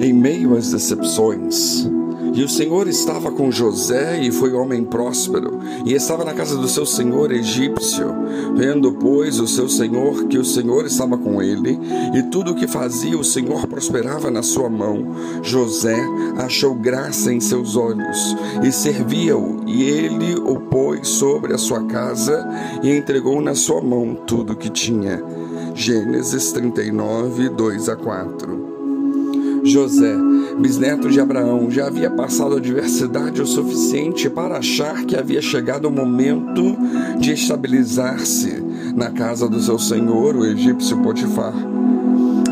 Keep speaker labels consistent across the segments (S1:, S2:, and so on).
S1: em meio às decepções. E o Senhor estava com José e foi homem próspero, e estava na casa do seu senhor egípcio. Vendo, pois, o seu senhor que o Senhor estava com ele, e tudo o que fazia o Senhor prosperava na sua mão, José achou graça em seus olhos, e servia-o, e ele o pôs sobre a sua casa, e entregou na sua mão tudo o que tinha. Gênesis 39, 2 a 4. José, bisneto de Abraão, já havia passado adversidade o suficiente para achar que havia chegado o momento de estabilizar-se na casa do seu senhor, o egípcio Potifar.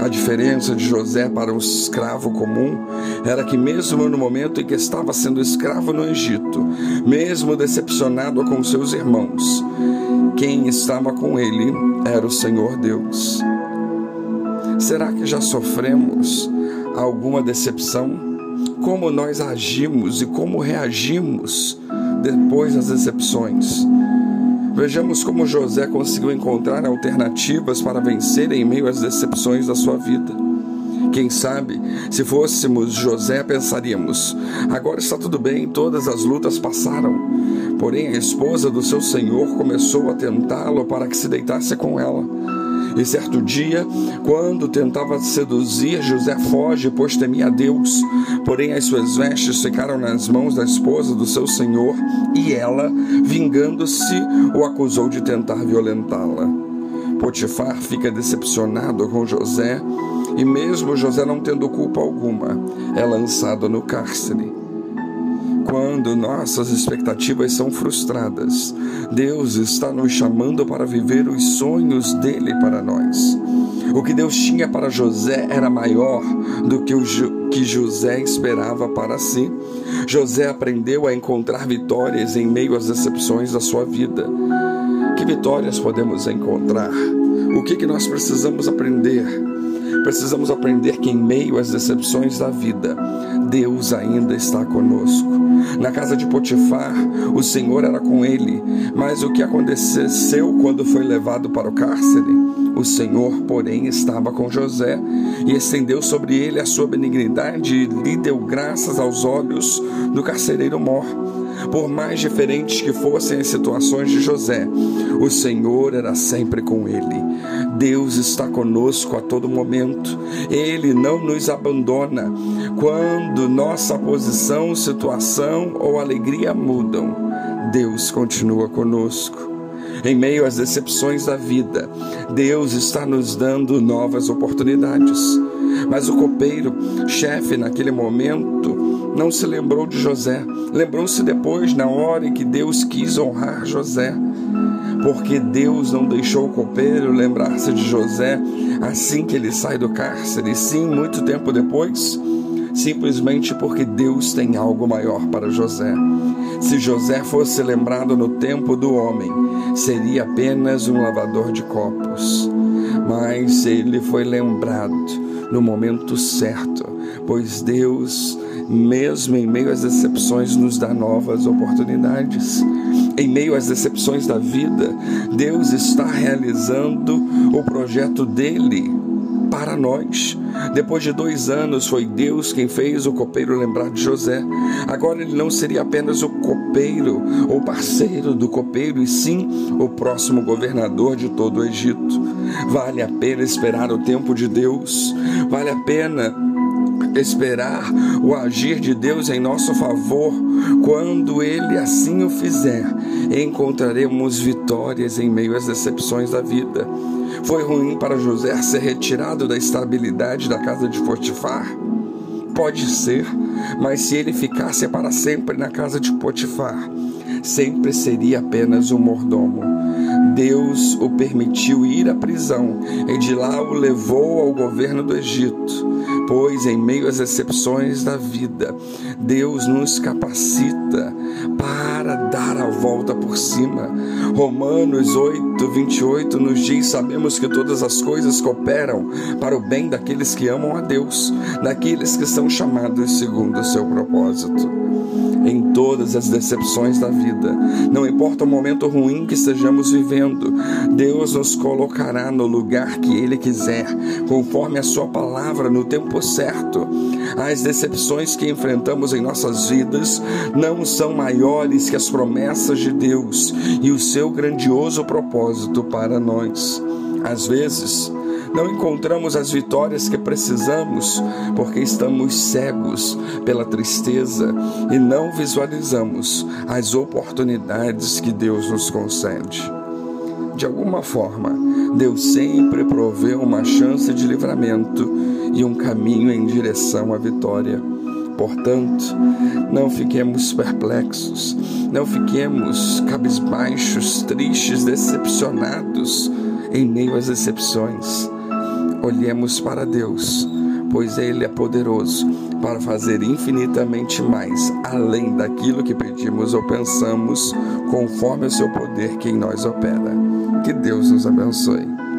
S1: A diferença de José para o escravo comum era que, mesmo no momento em que estava sendo escravo no Egito, mesmo decepcionado com seus irmãos, quem estava com ele era o Senhor Deus. Será que já sofremos alguma decepção? Como nós agimos e como reagimos depois das decepções? Vejamos como José conseguiu encontrar alternativas para vencer em meio às decepções da sua vida. Quem sabe, se fôssemos José, pensaríamos: agora está tudo bem, todas as lutas passaram. Porém, a esposa do seu senhor começou a tentá-lo para que se deitasse com ela. E certo dia, quando tentava seduzir, José foge, pois temia a Deus. Porém, as suas vestes ficaram nas mãos da esposa do seu senhor, e ela, vingando-se, o acusou de tentar violentá-la. Potifar fica decepcionado com José, e mesmo José não tendo culpa alguma, é lançado no cárcere quando nossas expectativas são frustradas, Deus está nos chamando para viver os sonhos dele para nós. O que Deus tinha para José era maior do que o que José esperava para si. José aprendeu a encontrar vitórias em meio às decepções da sua vida. Que vitórias podemos encontrar? O que, que nós precisamos aprender? Precisamos aprender que, em meio às decepções da vida, Deus ainda está conosco. Na casa de Potifar, o Senhor era com ele, mas o que aconteceu quando foi levado para o cárcere? O Senhor, porém, estava com José e estendeu sobre ele a sua benignidade e lhe deu graças aos olhos do carcereiro mor. Por mais diferentes que fossem as situações de José, o Senhor era sempre com ele. Deus está conosco a todo momento. Ele não nos abandona. Quando nossa posição, situação ou alegria mudam, Deus continua conosco. Em meio às decepções da vida, Deus está nos dando novas oportunidades. Mas o copeiro, chefe naquele momento, não se lembrou de José. Lembrou-se depois, na hora em que Deus quis honrar José. Porque Deus não deixou o copeiro lembrar-se de José assim que ele sai do cárcere, sim, muito tempo depois simplesmente porque Deus tem algo maior para José. Se José fosse lembrado no tempo do homem, seria apenas um lavador de copos. Mas ele foi lembrado no momento certo, pois Deus, mesmo em meio às decepções, nos dá novas oportunidades. Em meio às decepções da vida, Deus está realizando o projeto dele para nós. Depois de dois anos, foi Deus quem fez o copeiro lembrar de José. Agora ele não seria apenas o copeiro ou parceiro do copeiro, e sim o próximo governador de todo o Egito. Vale a pena esperar o tempo de Deus, vale a pena esperar o agir de Deus em nosso favor. Quando Ele assim o fizer, encontraremos vitórias em meio às decepções da vida. Foi ruim para José ser retirado da estabilidade da casa de Potifar? Pode ser, mas se ele ficasse para sempre na casa de Potifar, sempre seria apenas um mordomo. Deus o permitiu ir à prisão e de lá o levou ao governo do Egito, pois em meio às excepções da vida, Deus nos capacita para dar a volta por cima. Romanos 8, 28 nos diz: Sabemos que todas as coisas cooperam para o bem daqueles que amam a Deus, daqueles que são chamados segundo o seu propósito. Em todas as decepções da vida. Não importa o momento ruim que estejamos vivendo, Deus nos colocará no lugar que Ele quiser, conforme a Sua palavra, no tempo certo. As decepções que enfrentamos em nossas vidas não são maiores que as promessas de Deus e o seu grandioso propósito para nós. Às vezes, não encontramos as vitórias que precisamos porque estamos cegos pela tristeza e não visualizamos as oportunidades que Deus nos concede. De alguma forma, Deus sempre provê uma chance de livramento e um caminho em direção à vitória. Portanto, não fiquemos perplexos, não fiquemos cabisbaixos, tristes, decepcionados em meio às decepções. Olhemos para Deus, pois Ele é poderoso para fazer infinitamente mais, além daquilo que pedimos ou pensamos, conforme o seu poder que em nós opera. Que Deus nos abençoe.